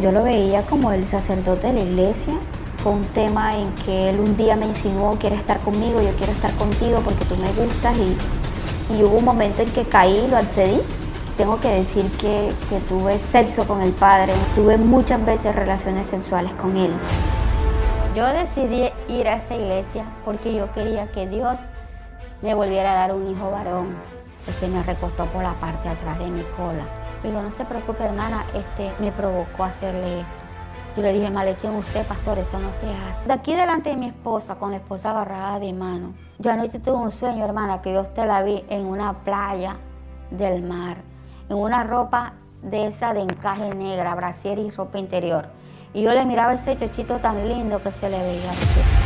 Yo lo veía como el sacerdote de la iglesia, fue un tema en que él un día me insinuó, quieres estar conmigo, yo quiero estar contigo porque tú me gustas y, hubo un momento en que caí lo accedí. Tengo que decir que, tuve sexo con el padre, tuve muchas veces relaciones sexuales con él. Yo decidí ir a esta iglesia porque yo quería que Dios me volviera a dar un hijo varón. se me recostó por la parte atrás de mi cola. Digo, no se preocupe hermana, este me provocó hacerle esto. Yo le dije, malechen usted, pastor, eso no se hace. De aquí delante de mi esposa, con la esposa agarrada de mano. Yo anoche tuve un sueño, hermana, que yo usted la vi en una playa del mar, en una ropa de esa de encaje negra, brasier y ropa interior. Y yo le miraba ese chochito tan lindo que se le veía así.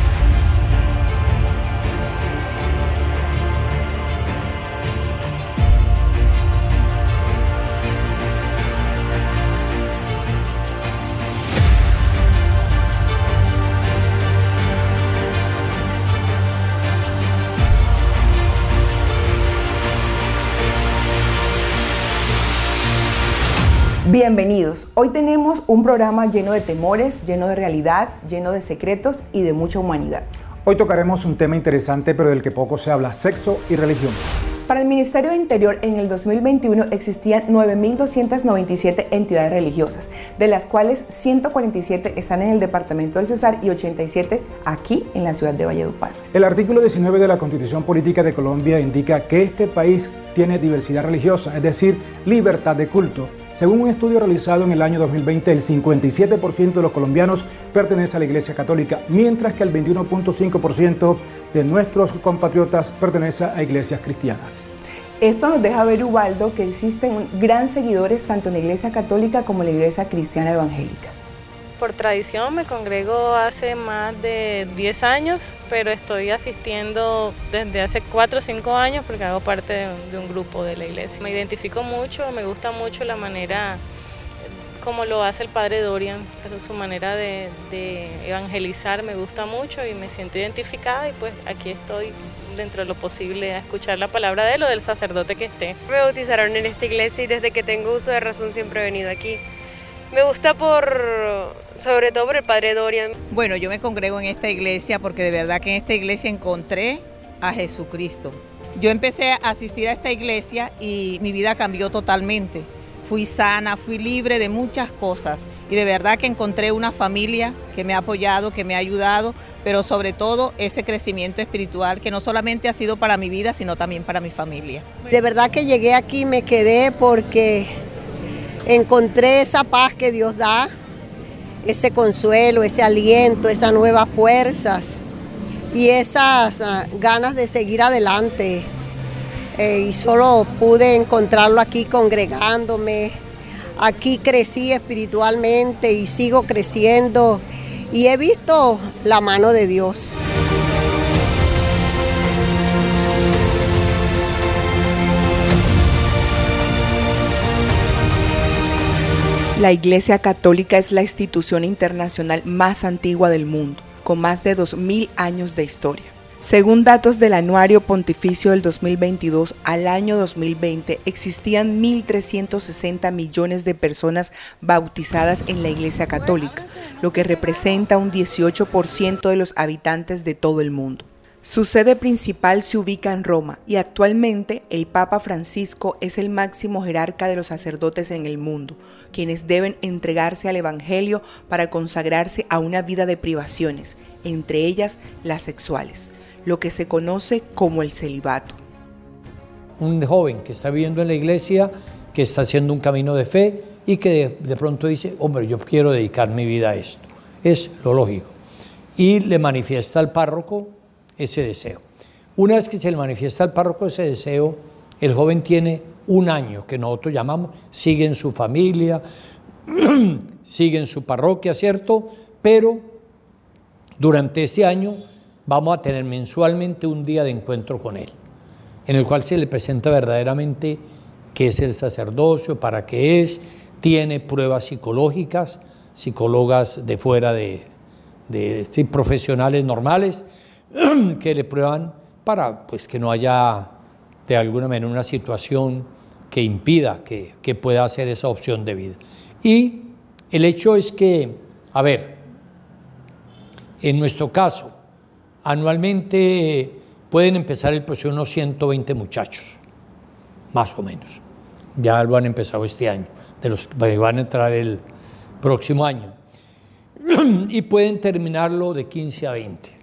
Bienvenidos. Hoy tenemos un programa lleno de temores, lleno de realidad, lleno de secretos y de mucha humanidad. Hoy tocaremos un tema interesante pero del que poco se habla, sexo y religión. Para el Ministerio de Interior en el 2021 existían 9.297 entidades religiosas, de las cuales 147 están en el departamento del Cesar y 87 aquí en la ciudad de Valledupar. El artículo 19 de la Constitución Política de Colombia indica que este país tiene diversidad religiosa, es decir, libertad de culto. Según un estudio realizado en el año 2020, el 57% de los colombianos pertenece a la Iglesia Católica, mientras que el 21.5% de nuestros compatriotas pertenece a iglesias cristianas. Esto nos deja ver, Ubaldo, que existen gran seguidores tanto en la Iglesia Católica como en la Iglesia Cristiana Evangélica por tradición me congrego hace más de 10 años, pero estoy asistiendo desde hace 4 o 5 años porque hago parte de un grupo de la iglesia. Me identifico mucho, me gusta mucho la manera como lo hace el padre Dorian, su manera de, evangelizar me gusta mucho y me siento identificada y pues aquí estoy dentro de lo posible a escuchar la palabra de él o del sacerdote que esté. Me bautizaron en esta iglesia y desde que tengo uso de razón siempre he venido aquí. Me gusta por, sobre todo por el Padre Dorian. Bueno, yo me congrego en esta iglesia porque de verdad que en esta iglesia encontré a Jesucristo. Yo empecé a asistir a esta iglesia y mi vida cambió totalmente. Fui sana, fui libre de muchas cosas y de verdad que encontré una familia que me ha apoyado, que me ha ayudado, pero sobre todo ese crecimiento espiritual que no solamente ha sido para mi vida, sino también para mi familia. De verdad que llegué aquí, me quedé porque encontré esa paz que Dios da, ese consuelo, ese aliento, esas nuevas fuerzas y esas ah, ganas de seguir adelante. Eh, y solo pude encontrarlo aquí congregándome. Aquí crecí espiritualmente y sigo creciendo y he visto la mano de Dios. La Iglesia Católica es la institución internacional más antigua del mundo, con más de 2.000 años de historia. Según datos del Anuario Pontificio del 2022, al año 2020 existían 1.360 millones de personas bautizadas en la Iglesia Católica, lo que representa un 18% de los habitantes de todo el mundo. Su sede principal se ubica en Roma y actualmente el Papa Francisco es el máximo jerarca de los sacerdotes en el mundo, quienes deben entregarse al Evangelio para consagrarse a una vida de privaciones, entre ellas las sexuales, lo que se conoce como el celibato. Un joven que está viviendo en la iglesia, que está haciendo un camino de fe y que de, pronto dice, hombre, yo quiero dedicar mi vida a esto. Es lo lógico. Y le manifiesta al párroco ese deseo. Una vez que se le manifiesta al párroco ese deseo, el joven tiene un año, que nosotros llamamos, sigue en su familia, sigue en su parroquia, ¿cierto? Pero durante ese año vamos a tener mensualmente un día de encuentro con él, en el cual se le presenta verdaderamente qué es el sacerdocio, para qué es, tiene pruebas psicológicas, psicólogas de fuera de, de profesionales normales, que le prueban para pues, que no haya de alguna manera una situación que impida que, pueda hacer esa opción de vida. Y El hecho es que, a ver, en nuestro caso, anualmente pueden empezar el proceso unos 120 muchachos, más o menos. Ya lo han empezado este año, de los que van a entrar el próximo año. y pueden terminarlo de 15 a 20.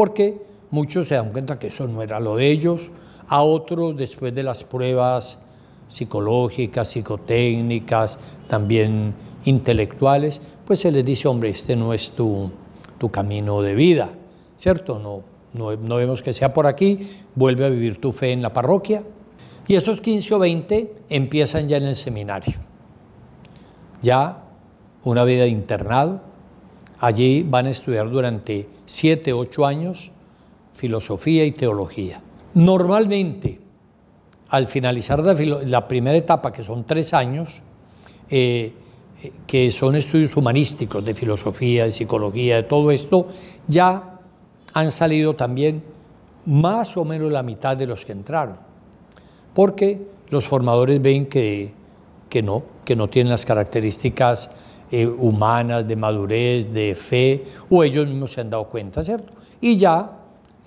Porque muchos se dan cuenta que eso no era lo de ellos, a otros después de las pruebas psicológicas, psicotécnicas, también intelectuales, pues se les dice, hombre, este no es tu, tu camino de vida, ¿cierto? No, no, no, vemos que sea por aquí, vuelve a vivir tu fe en la parroquia. Y esos 15 o 20 empiezan ya en el seminario. Ya una vida de internado. Allí van a estudiar durante 7, 8 años filosofía y teología. Normalmente, al finalizar la, primera etapa, que son tres años, eh, eh, que son estudios humanísticos de filosofía, de psicología, de todo esto, ya han salido también más o menos la mitad de los que entraron, porque los formadores ven que, que no, que no tienen las características eh, humanas, de madurez, de fe, o ellos mismos se han dado cuenta, ¿cierto? Y ya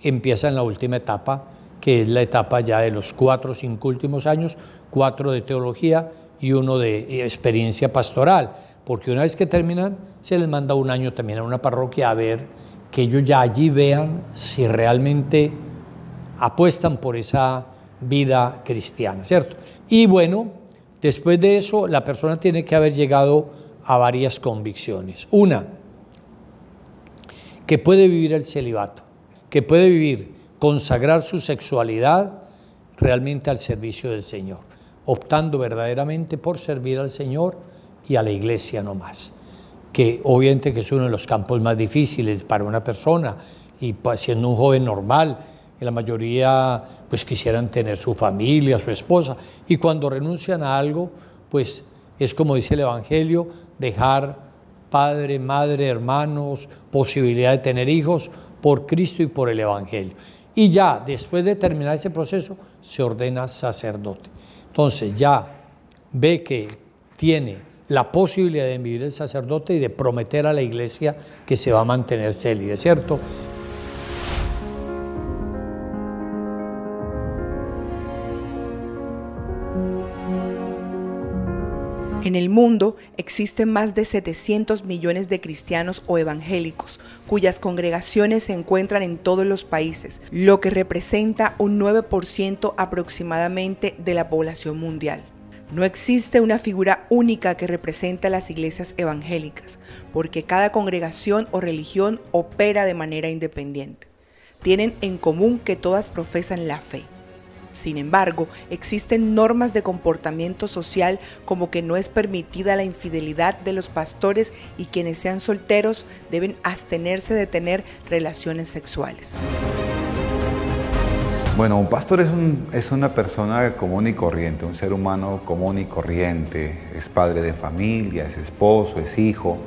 empieza la última etapa, que es la etapa ya de los cuatro o cinco últimos años, cuatro de teología y uno de experiencia pastoral, porque una vez que terminan, se les manda un año también a una parroquia a ver que ellos ya allí vean si realmente apuestan por esa vida cristiana, ¿cierto? Y bueno, después de eso, la persona tiene que haber llegado a varias convicciones. Una, que puede vivir el celibato, que puede vivir, consagrar su sexualidad realmente al servicio del Señor, optando verdaderamente por servir al Señor y a la iglesia no más, que obviamente que es uno de los campos más difíciles para una persona y pues, siendo un joven normal, la mayoría pues quisieran tener su familia, su esposa, y cuando renuncian a algo, pues es como dice el Evangelio, dejar padre, madre, hermanos, posibilidad de tener hijos por Cristo y por el Evangelio. Y ya después de terminar ese proceso, se ordena sacerdote. Entonces ya ve que tiene la posibilidad de vivir el sacerdote y de prometer a la iglesia que se va a mantener célibe, ¿cierto? En el mundo existen más de 700 millones de cristianos o evangélicos, cuyas congregaciones se encuentran en todos los países, lo que representa un 9% aproximadamente de la población mundial. No existe una figura única que represente a las iglesias evangélicas, porque cada congregación o religión opera de manera independiente. Tienen en común que todas profesan la fe. Sin embargo, existen normas de comportamiento social como que no es permitida la infidelidad de los pastores y quienes sean solteros deben abstenerse de tener relaciones sexuales. Bueno, un pastor es, una persona común y corriente, un ser humano común y corriente. Es padre de familia, es esposo, es hijo,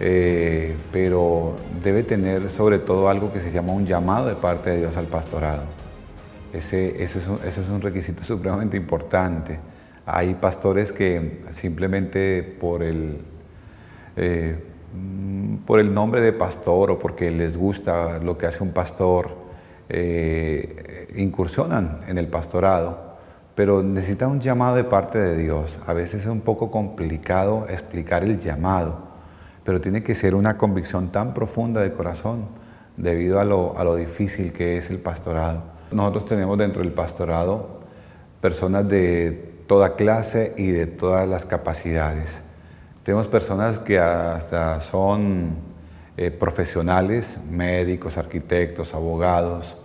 eh, pero debe tener sobre todo algo que se llama un llamado de parte de Dios al pastorado. Eso, es un, requisito supremamente importante. Hay pastores que simplemente por el, eh, por el nombre de pastor o porque les gusta lo que hace un pastor, eh, incursionan en el pastorado, pero necesitan un llamado de parte de Dios. A veces es un poco complicado explicar el llamado, pero tiene que ser una convicción tan profunda de corazón debido a lo difícil que es el pastorado. Nosotros tenemos dentro del pastorado personas de toda clase y de todas las capacidades. Tenemos personas que hasta son eh, profesionales, médicos, arquitectos, abogados,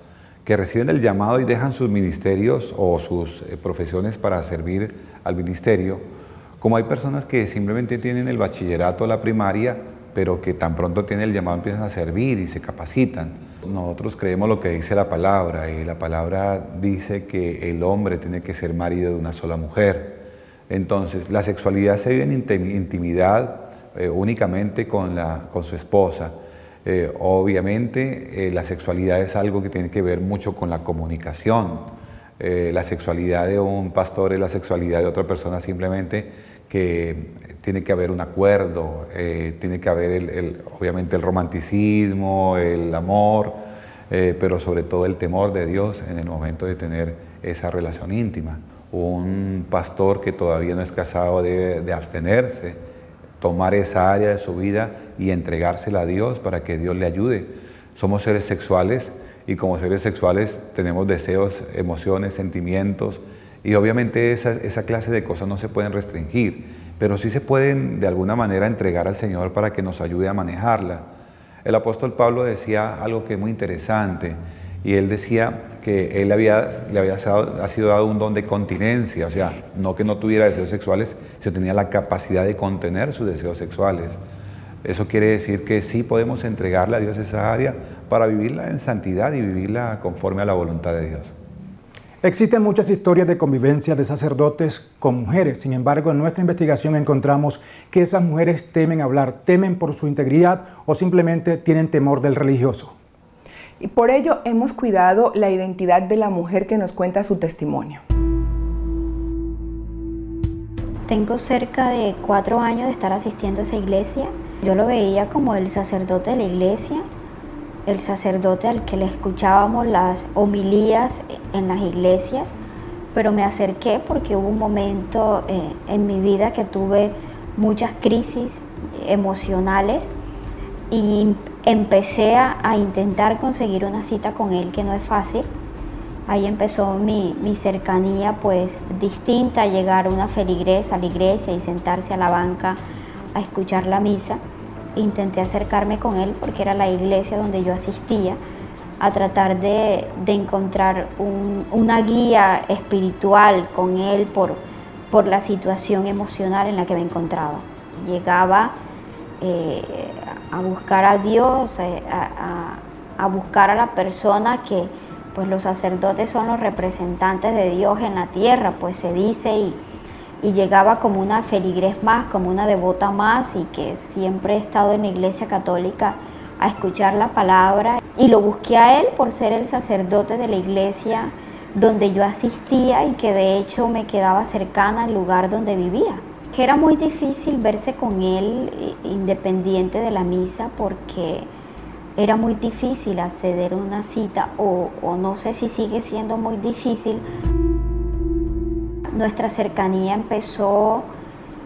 que reciben el llamado y dejan sus ministerios o sus eh, profesiones para servir al ministerio, como hay personas que simplemente tienen el bachillerato o la primaria, pero que tan pronto tienen el llamado empiezan a servir y se capacitan. Nosotros creemos lo que dice la palabra y la palabra dice que el hombre tiene que ser marido de una sola mujer. Entonces, la sexualidad se vive en intimidad eh, únicamente con, la, con su esposa. Eh, obviamente, eh, la sexualidad es algo que tiene que ver mucho con la comunicación. la sexualidad de un pastor es la sexualidad de otra persona simplemente que tiene que haber un acuerdo, eh, tiene que haber el, obviamente el romanticismo, el amor, eh, pero sobre todo el temor de Dios en el momento de tener esa relación íntima. Un pastor que todavía no es casado debe de abstenerse, tomar esa área de su vida y entregársela a Dios para que Dios le ayude. Somos seres sexuales y como seres sexuales tenemos deseos, emociones, sentimientos y obviamente esa, esa clase de cosas no se pueden restringir, pero sí se pueden de alguna manera entregar al Señor para que nos ayude a manejarla. El apóstol Pablo decía algo que es muy interesante y él decía que él había, le había ha sido dado un don de continencia, o sea, no que no tuviera deseos sexuales, sino tenía la capacidad de contener sus deseos sexuales. Eso quiere decir que sí podemos entregarle a Dios esa área para vivirla en santidad y vivirla conforme a la voluntad de Dios. Existen muchas historias de convivencia de sacerdotes con mujeres, sin embargo en nuestra investigación encontramos que esas mujeres temen hablar, temen por su integridad o simplemente tienen temor del religioso. Y por ello hemos cuidado la identidad de la mujer que nos cuenta su testimonio. Tengo cerca de cuatro años de estar asistiendo a esa iglesia. Yo lo veía como el sacerdote de la iglesia, el sacerdote al que le escuchábamos las homilías en las iglesias, pero me acerqué porque hubo un momento eh, en mi vida que tuve muchas crisis emocionales y empecé a, intentar conseguir una cita con él, que no es fácil. Ahí empezó mi, cercanía pues distinta, llegar a una feligresa a la iglesia y sentarse a la banca a escuchar la misa. Intenté acercarme con él porque era la iglesia donde yo asistía a tratar de, encontrar una guía espiritual con él por, por la situación emocional en la que me encontraba. Llegaba eh, a buscar a Dios, eh, a, buscar a la persona que pues los sacerdotes son los representantes de Dios en la tierra, pues se dice y, y llegaba como una feligres más, como una devota más y que siempre he estado en la iglesia católica a escuchar la palabra y lo busqué a él por ser el sacerdote de la iglesia donde yo asistía y que de hecho me quedaba cercana al lugar donde vivía que era muy difícil verse con él independiente de la misa porque era muy difícil acceder a una cita o, no sé si sigue siendo muy difícil. Nuestra cercanía empezó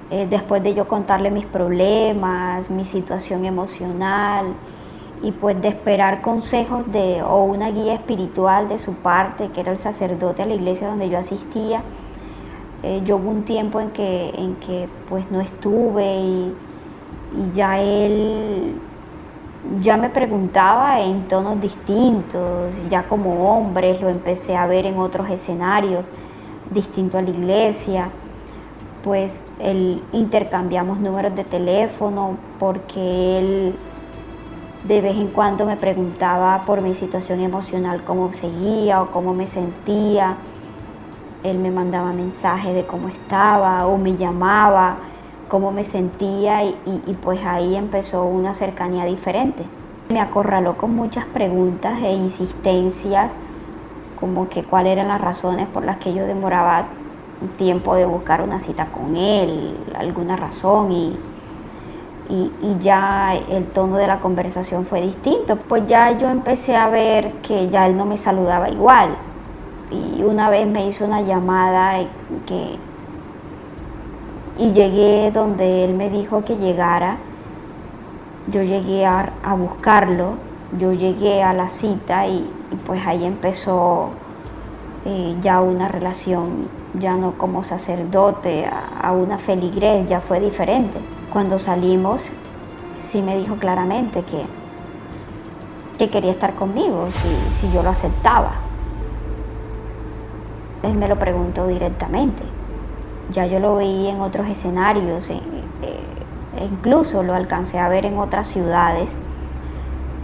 eh, después de yo contarle mis problemas, mi situación emocional y pues de esperar consejos de o una guía espiritual de su parte, que era el sacerdote a la iglesia donde yo asistía eh, yo hubo un tiempo en que, en que pues no estuve y, ya él ya me preguntaba en tonos distintos, ya como hombres lo empecé a ver en otros escenarios, distinto a la iglesia, pues él intercambiamos números de teléfono porque él de vez en cuando me preguntaba por mi situación emocional, cómo seguía o cómo me sentía él me mandaba mensajes de cómo estaba o me llamaba, cómo me sentía y, pues ahí empezó una cercanía diferente. Me acorraló con muchas preguntas e insistencias, como que cuáles eran las razones por las que yo demoraba un tiempo de buscar una cita con él, alguna razón y, y, ya el tono de la conversación fue distinto. Pues ya yo empecé a ver que ya él no me saludaba igual, y una vez me hizo una llamada que, y llegué donde él me dijo que llegara. Yo llegué a, buscarlo, yo llegué a la cita y, pues ahí empezó eh, ya una relación, ya no como sacerdote, a, una feligres, ya fue diferente. Cuando salimos, sí me dijo claramente que, que quería estar conmigo, si, si yo lo aceptaba. Él me lo preguntó directamente. Ya yo lo veí en otros escenarios, e, e incluso lo alcancé a ver en otras ciudades,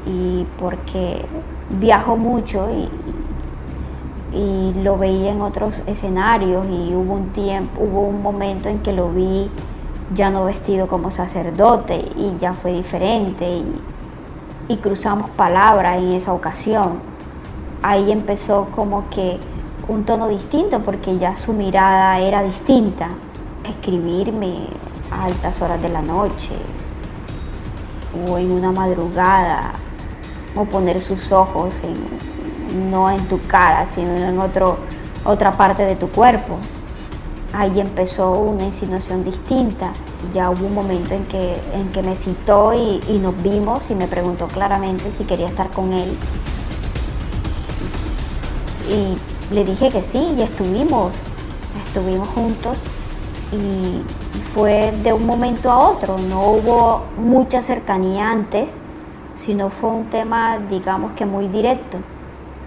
y porque viajo mucho y, y lo veía en otros escenarios y hubo un tiempo, hubo un momento en que lo vi ya no vestido como sacerdote y ya fue diferente y, y cruzamos palabras en esa ocasión. Ahí empezó como que un tono distinto porque ya su mirada era distinta. escribirme a altas horas de la noche o en una madrugada o poner sus ojos no en tu cara, sino en otro, otra parte de tu cuerpo. Ahí empezó una insinuación distinta. Ya hubo un momento en que, en que me citó y, y nos vimos y me preguntó claramente si quería estar con él. Y le dije que sí y estuvimos, estuvimos juntos y fue de un momento a otro, no hubo mucha cercanía antes, sino fue un tema, digamos que muy directo.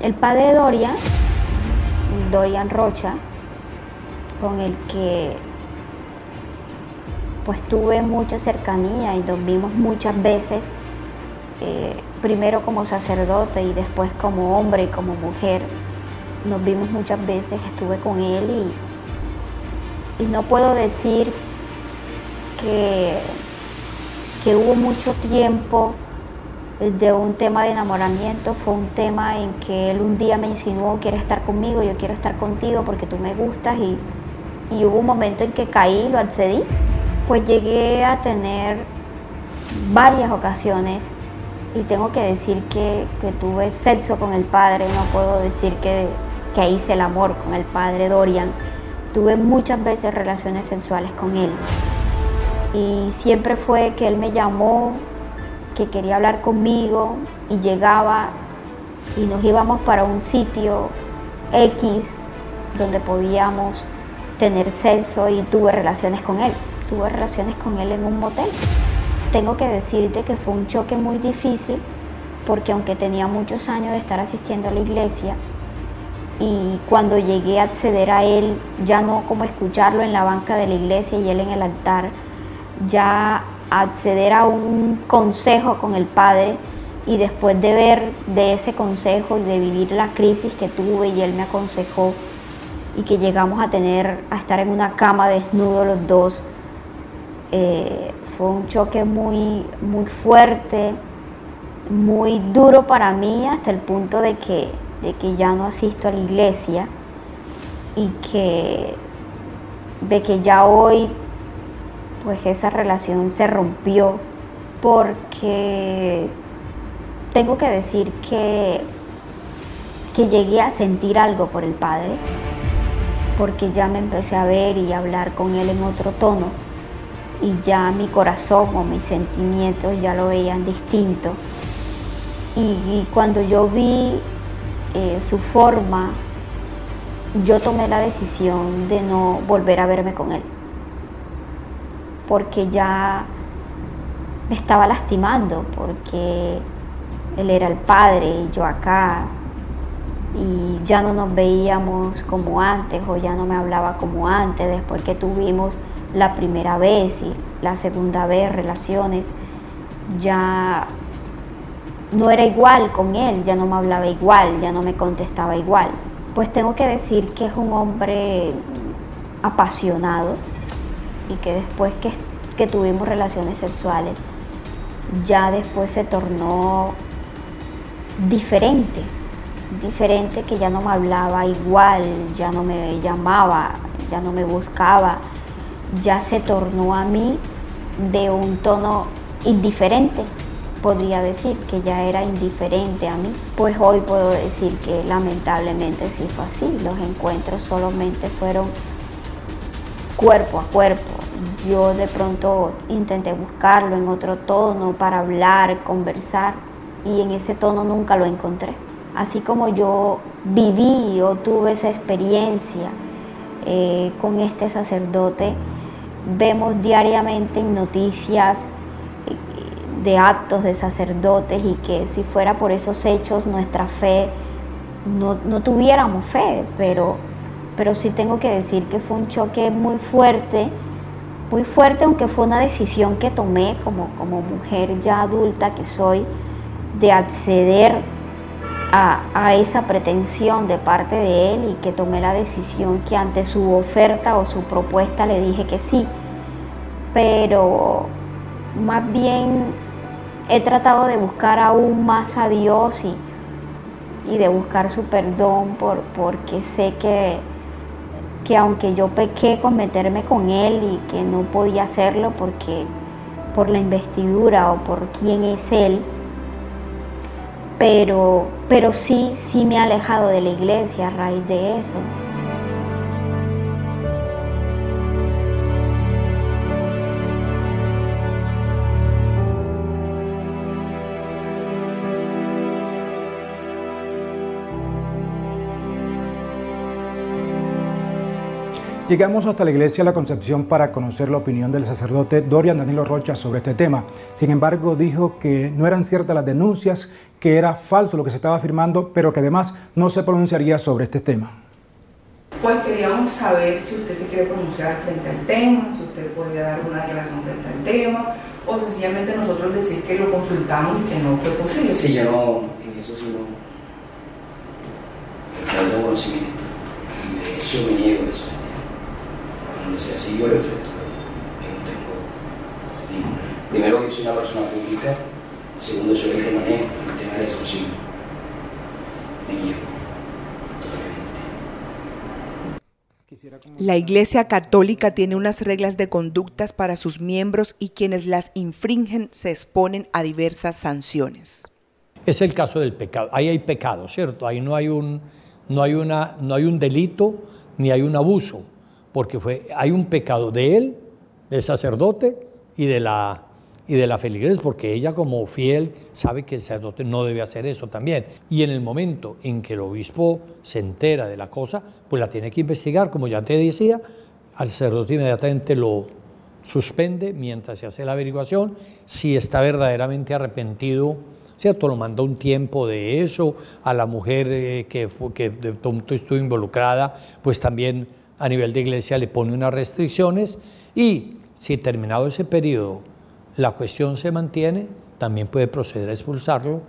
El padre Dorian, Dorian Rocha, con el que pues tuve mucha cercanía y nos vimos muchas veces, eh, primero como sacerdote y después como hombre y como mujer, nos vimos muchas veces, estuve con él y, y no puedo decir que, que hubo mucho tiempo de un tema de enamoramiento, fue un tema en que él un día me insinuó, quieres estar conmigo, yo quiero estar contigo porque tú me gustas y, y hubo un momento en que caí, lo accedí, pues llegué a tener varias ocasiones y tengo que decir que, que tuve sexo con el padre, no puedo decir que, que hice el amor con el padre Dorian, tuve muchas veces relaciones sexuales con él. Y siempre fue que él me llamó, que quería hablar conmigo y llegaba y nos íbamos para un sitio X donde podíamos tener sexo y tuve relaciones con él. Tuve relaciones con él en un motel. Tengo que decirte que fue un choque muy difícil porque aunque tenía muchos años de estar asistiendo a la iglesia y cuando llegué a acceder a él, ya no como escucharlo en la banca de la iglesia y él en el altar, ya acceder a un consejo con el padre y después de ver de ese consejo y de vivir la crisis que tuve y él me aconsejó y que llegamos a tener, a estar en una cama desnudos los dos, eh, fue un choque muy, muy fuerte, muy duro para mí hasta el punto de que, de que ya no asisto a la iglesia y que de que ya hoy pues esa relación se rompió porque tengo que decir que, que llegué a sentir algo por el padre, porque ya me empecé a ver y a hablar con él en otro tono y ya mi corazón o mis sentimientos ya lo veían distinto. Y, cuando yo vi eh, su forma, yo tomé la decisión de no volver a verme con él porque ya me estaba lastimando, porque él era el padre y yo acá, y ya no nos veíamos como antes o ya no me hablaba como antes, después que tuvimos la primera vez y la segunda vez relaciones, ya no era igual con él, ya no me hablaba igual, ya no me contestaba igual. Pues tengo que decir que es un hombre apasionado, y que después que, que tuvimos relaciones sexuales, ya después se tornó diferente, diferente que ya no me hablaba igual, ya no me llamaba, ya no me buscaba, ya se tornó a mí de un tono indiferente, podría decir que ya era indiferente a mí. Pues hoy puedo decir que lamentablemente sí fue así, los encuentros solamente fueron cuerpo a cuerpo, yo de pronto intenté buscarlo en otro tono para hablar, conversar y en ese tono nunca lo encontré. Así como yo viví o tuve esa experiencia eh, con este sacerdote, vemos diariamente en noticias eh, de actos de sacerdotes y que si fuera por esos hechos nuestra fe, no, no tuviéramos fe, pero, pero sí tengo que decir que fue un choque muy fuerte muy fuerte, aunque fue una decisión que tomé como, como mujer ya adulta que soy, de acceder a, a, esa pretensión de parte de él y que tomé la decisión que ante su oferta o su propuesta le dije que sí. Pero más bien he tratado de buscar aún más a Dios y, y de buscar su perdón por, porque sé que que aunque yo pequé con meterme con él y que no podía hacerlo porque por la investidura o por quién es él, pero, pero sí, sí me ha alejado de la iglesia a raíz de eso. Llegamos hasta la iglesia La Concepción para conocer la opinión del sacerdote Dorian Danilo Rocha sobre este tema. Sin embargo, dijo que no eran ciertas las denuncias, que era falso lo que se estaba afirmando, pero que además no se pronunciaría sobre este tema. Pues queríamos saber si usted se quiere pronunciar frente al tema, si usted podría dar una declaración frente al tema, o sencillamente nosotros decir que lo consultamos y que no fue posible. Sí, yo no, en eso sí no, no tengo conocimiento. Eso me niego eso cuando sea así yo lo enfrento, yo no tengo ninguna. Primero que soy una persona pública, segundo soy el que manejo el tema de eso Me niego. La Iglesia Católica tiene unas reglas de conductas para sus miembros y quienes las infringen se exponen a diversas sanciones. Es el caso del pecado. Ahí hay pecado, ¿cierto? Ahí no hay un, no hay una, no hay un delito ni hay un abuso porque fue, hay un pecado de él, del sacerdote y de la, y de la porque ella como fiel sabe que el sacerdote no debe hacer eso también. Y en el momento en que el obispo se entera de la cosa, pues la tiene que investigar, como ya te decía, al sacerdote inmediatamente lo suspende mientras se hace la averiguación, si está verdaderamente arrepentido, ¿cierto? Lo manda un tiempo de eso, a la mujer eh, que, fue, que de tonto estuvo involucrada, pues también a nivel de iglesia le pone unas restricciones y si terminado ese periodo la cuestión se mantiene, también puede proceder a expulsarlo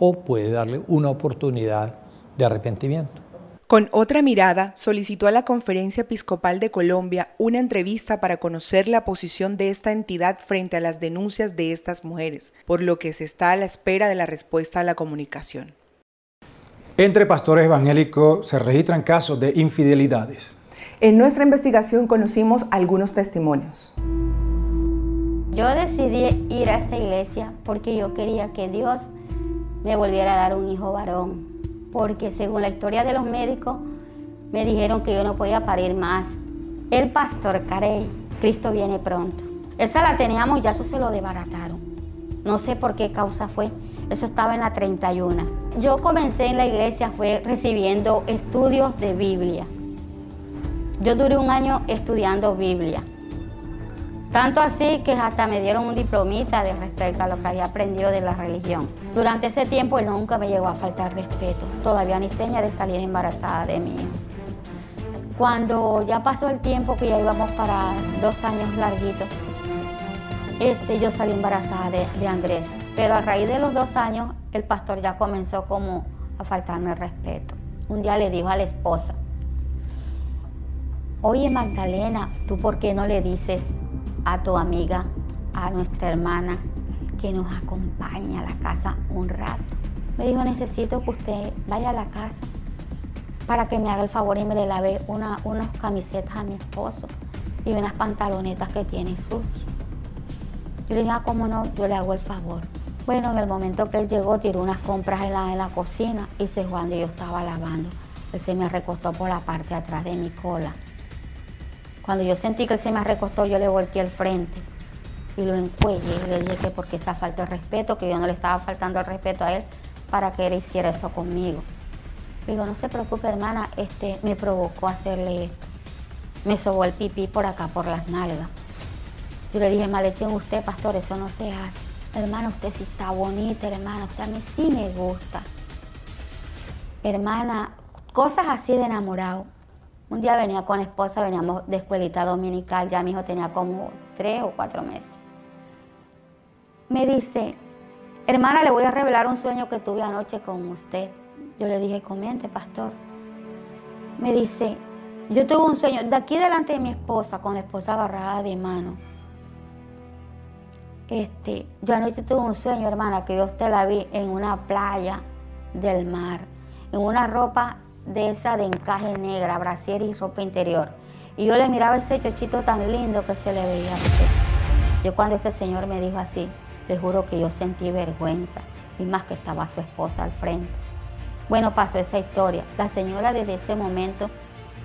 o puede darle una oportunidad de arrepentimiento. Con otra mirada, solicitó a la Conferencia Episcopal de Colombia una entrevista para conocer la posición de esta entidad frente a las denuncias de estas mujeres, por lo que se está a la espera de la respuesta a la comunicación. Entre pastores evangélicos se registran casos de infidelidades. En nuestra investigación conocimos algunos testimonios. Yo decidí ir a esta iglesia porque yo quería que Dios me volviera a dar un hijo varón, porque según la historia de los médicos me dijeron que yo no podía parir más. El pastor Carey, Cristo viene pronto. Esa la teníamos, ya eso se lo desbarataron. No sé por qué causa fue. Eso estaba en la 31. Yo comencé en la iglesia fue recibiendo estudios de Biblia. Yo duré un año estudiando Biblia. Tanto así que hasta me dieron un diplomita de respecto a lo que había aprendido de la religión. Durante ese tiempo él nunca me llegó a faltar respeto. Todavía ni seña de salir embarazada de mí. Cuando ya pasó el tiempo que ya íbamos para dos años larguitos, este, yo salí embarazada de, de Andrés. Pero a raíz de los dos años, el pastor ya comenzó como a faltarme respeto. Un día le dijo a la esposa, Oye Magdalena, ¿tú por qué no le dices a tu amiga, a nuestra hermana, que nos acompañe a la casa un rato? Me dijo, necesito que usted vaya a la casa para que me haga el favor y me le lave una, unas camisetas a mi esposo y unas pantalonetas que tiene sucias. Yo le dije, ah, ¿cómo no? Yo le hago el favor. Bueno, en el momento que él llegó, tiró unas compras en la, la cocina y se cuando yo estaba lavando. Él se me recostó por la parte de atrás de mi cola cuando yo sentí que él se me recostó, yo le volteé el frente y lo encuellé y le dije que porque esa falta de respeto, que yo no le estaba faltando el respeto a él para que él hiciera eso conmigo. Digo, no se preocupe, hermana, este me provocó hacerle esto. Me sobó el pipí por acá, por las nalgas. Yo le dije, en usted, pastor, eso no se hace. Hermana, usted sí está bonita, hermana, usted a mí sí me gusta. Hermana, cosas así de enamorado. Un día venía con la esposa, veníamos de escuelita dominical, ya mi hijo tenía como tres o cuatro meses. Me dice, hermana, le voy a revelar un sueño que tuve anoche con usted. Yo le dije, comente, pastor. Me dice, yo tuve un sueño de aquí delante de mi esposa, con la esposa agarrada de mano. Este, yo anoche tuve un sueño, hermana, que yo usted la vi en una playa del mar, en una ropa de esa de encaje negra, brasier y ropa interior. Y yo le miraba ese chochito tan lindo que se le veía. Yo cuando ese señor me dijo así, le juro que yo sentí vergüenza y más que estaba su esposa al frente. Bueno, pasó esa historia. La señora desde ese momento,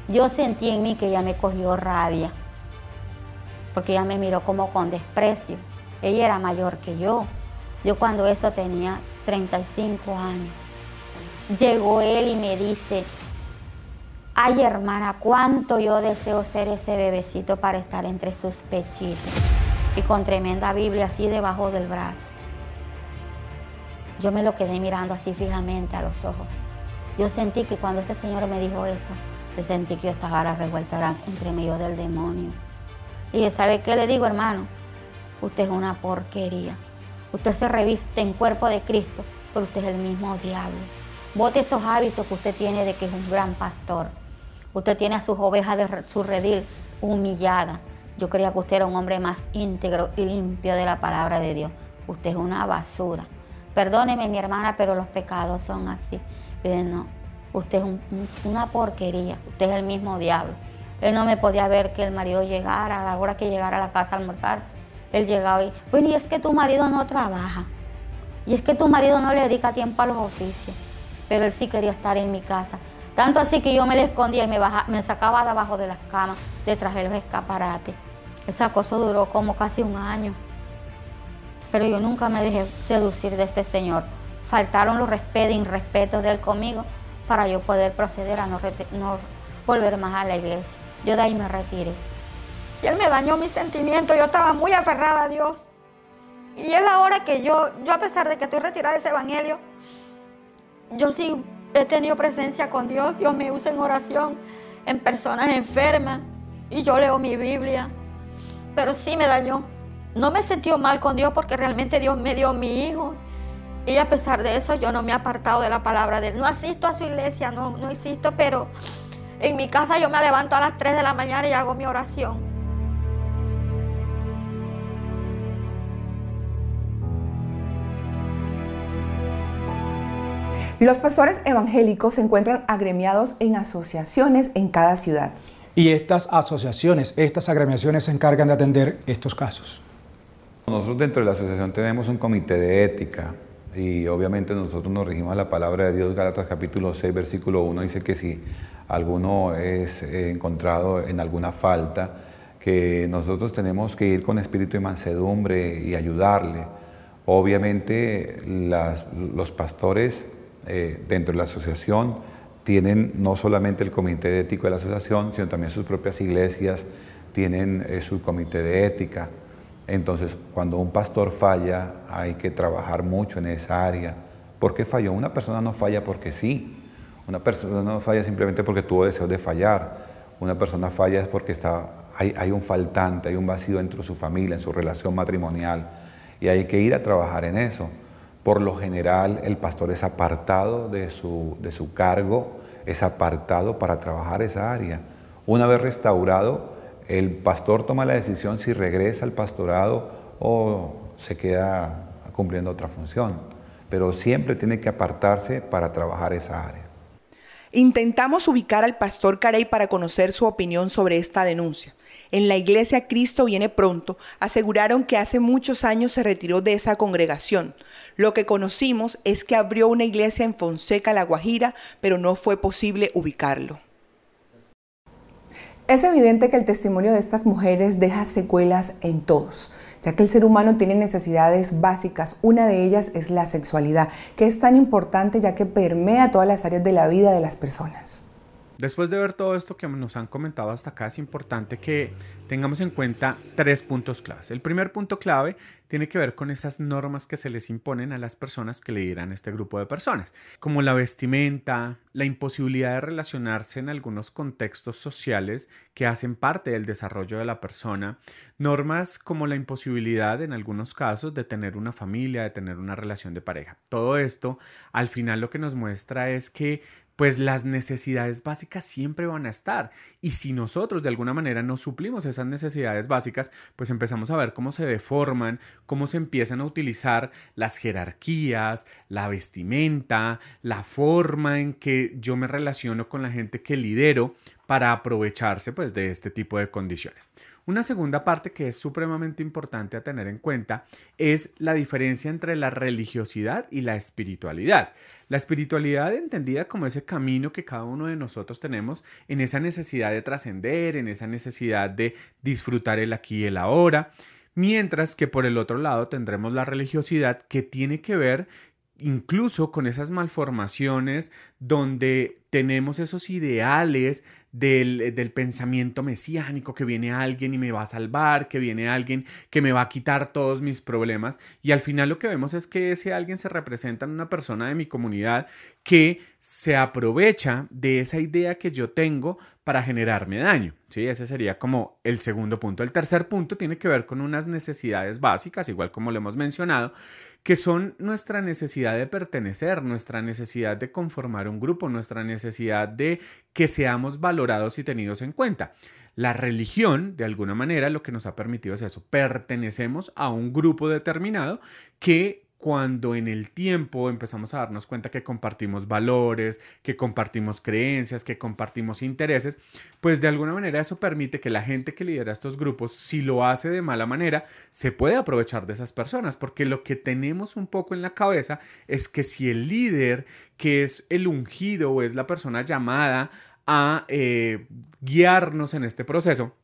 yo sentí en mí que ella me cogió rabia, porque ella me miró como con desprecio. Ella era mayor que yo. Yo cuando eso tenía 35 años. Llegó él y me dice, ay hermana, cuánto yo deseo ser ese bebecito para estar entre sus pechitos. Y con tremenda Biblia así debajo del brazo. Yo me lo quedé mirando así fijamente a los ojos. Yo sentí que cuando ese señor me dijo eso, yo sentí que yo estaba la revuelta entre medio del demonio. Y ¿sabe qué le digo, hermano? Usted es una porquería. Usted se reviste en cuerpo de Cristo, pero usted es el mismo diablo. Bote esos hábitos que usted tiene de que es un gran pastor. Usted tiene a sus ovejas de su redil humillada. Yo creía que usted era un hombre más íntegro y limpio de la palabra de Dios. Usted es una basura. Perdóneme mi hermana, pero los pecados son así. no, usted es una porquería, usted es el mismo diablo. Él no me podía ver que el marido llegara, a la hora que llegara a la casa a almorzar, él llegaba y, bueno, y es que tu marido no trabaja, y es que tu marido no le dedica tiempo a los oficios, pero él sí quería estar en mi casa. Tanto así que yo me le escondía y me, me sacaba de abajo de las camas, detrás de los escaparates. Ese acoso duró como casi un año pero yo nunca me dejé seducir de este Señor. Faltaron los respetos y respetos de Él conmigo para yo poder proceder a no, volver más a la iglesia. Yo de ahí me retiré. Y Él me dañó mis sentimientos, yo estaba muy aferrada a Dios. Y es la hora que yo, yo a pesar de que estoy retirada de ese evangelio, yo sí he tenido presencia con Dios. Dios me usa en oración, en personas enfermas, y yo leo mi Biblia. Pero sí me dañó no me sentí mal con Dios porque realmente Dios me dio mi hijo. Y a pesar de eso, yo no me he apartado de la palabra de Él. No asisto a su iglesia, no, no existo, pero en mi casa yo me levanto a las 3 de la mañana y hago mi oración. Los pastores evangélicos se encuentran agremiados en asociaciones en cada ciudad. Y estas asociaciones, estas agremiaciones se encargan de atender estos casos. Nosotros dentro de la asociación tenemos un comité de ética y obviamente nosotros nos regimos a la palabra de Dios, Galatas capítulo 6, versículo 1, dice que si alguno es eh, encontrado en alguna falta, que nosotros tenemos que ir con espíritu de mansedumbre y ayudarle. Obviamente los pastores eh, dentro de la asociación tienen no solamente el comité de ético de la asociación, sino también sus propias iglesias tienen eh, su comité de ética. Entonces, cuando un pastor falla, hay que trabajar mucho en esa área. ¿Por qué falló? Una persona no falla porque sí. Una persona no falla simplemente porque tuvo deseo de fallar. Una persona falla es porque está, hay, un faltante, hay un vacío dentro de su familia, en su relación matrimonial. Y hay que ir a trabajar en eso. Por lo general, el pastor es apartado de su, de su cargo, es apartado para trabajar esa área. Una vez restaurado, el pastor toma la decisión si regresa al pastorado o se queda cumpliendo otra función, pero siempre tiene que apartarse para trabajar esa área. Intentamos ubicar al pastor Carey para conocer su opinión sobre esta denuncia. En la iglesia Cristo viene pronto, aseguraron que hace muchos años se retiró de esa congregación. Lo que conocimos es que abrió una iglesia en Fonseca, La Guajira, pero no fue posible ubicarlo. Es evidente que el testimonio de estas mujeres deja secuelas en todos, ya que el ser humano tiene necesidades básicas. Una de ellas es la sexualidad, que es tan importante ya que permea todas las áreas de la vida de las personas. Después de ver todo esto que nos han comentado hasta acá, es importante que tengamos en cuenta tres puntos claves. El primer punto clave tiene que ver con esas normas que se les imponen a las personas que lideran este grupo de personas, como la vestimenta, la imposibilidad de relacionarse en algunos contextos sociales que hacen parte del desarrollo de la persona, normas como la imposibilidad en algunos casos de tener una familia, de tener una relación de pareja. Todo esto al final lo que nos muestra es que pues las necesidades básicas siempre van a estar. Y si nosotros de alguna manera no suplimos esas necesidades básicas, pues empezamos a ver cómo se deforman, cómo se empiezan a utilizar las jerarquías, la vestimenta, la forma en que yo me relaciono con la gente que lidero para aprovecharse pues de este tipo de condiciones. Una segunda parte que es supremamente importante a tener en cuenta es la diferencia entre la religiosidad y la espiritualidad. La espiritualidad entendida como ese camino que cada uno de nosotros tenemos en esa necesidad de trascender, en esa necesidad de disfrutar el aquí y el ahora. Mientras que por el otro lado tendremos la religiosidad que tiene que ver incluso con esas malformaciones donde tenemos esos ideales del, pensamiento mesiánico, que viene alguien y me va a salvar, que viene alguien que me va a quitar todos mis problemas. Y al final lo que vemos es que ese alguien se representa en una persona de mi comunidad que se aprovecha de esa idea que yo tengo para generarme daño. ¿sí? Ese sería como el segundo punto. El tercer punto tiene que ver con unas necesidades básicas, igual como lo hemos mencionado, que son nuestra necesidad de pertenecer, nuestra necesidad de conformar un grupo, nuestra necesidad de que seamos valorados y tenidos en cuenta. La religión, de alguna manera, lo que nos ha permitido es eso, pertenecemos a un grupo determinado que cuando en el tiempo empezamos a darnos cuenta que compartimos valores, que compartimos creencias, que compartimos intereses, pues de alguna manera eso permite que la gente que lidera estos grupos, si lo hace de mala manera, se puede aprovechar de esas personas, porque lo que tenemos un poco en la cabeza es que si el líder, que es el ungido o es la persona llamada a eh, guiarnos en este proceso,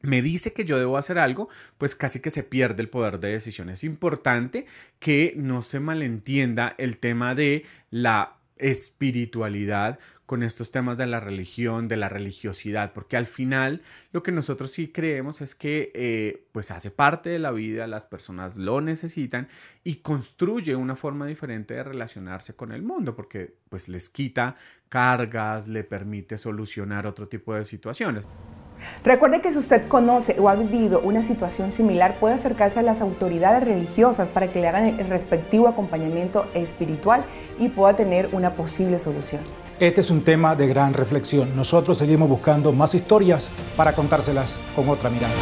me dice que yo debo hacer algo, pues casi que se pierde el poder de decisión. Es importante que no se malentienda el tema de la espiritualidad con estos temas de la religión, de la religiosidad, porque al final lo que nosotros sí creemos es que eh, pues hace parte de la vida, las personas lo necesitan y construye una forma diferente de relacionarse con el mundo, porque pues les quita cargas, le permite solucionar otro tipo de situaciones. Recuerde que si usted conoce o ha vivido una situación similar, puede acercarse a las autoridades religiosas para que le hagan el respectivo acompañamiento espiritual y pueda tener una posible solución. Este es un tema de gran reflexión. Nosotros seguimos buscando más historias para contárselas con otra mirada.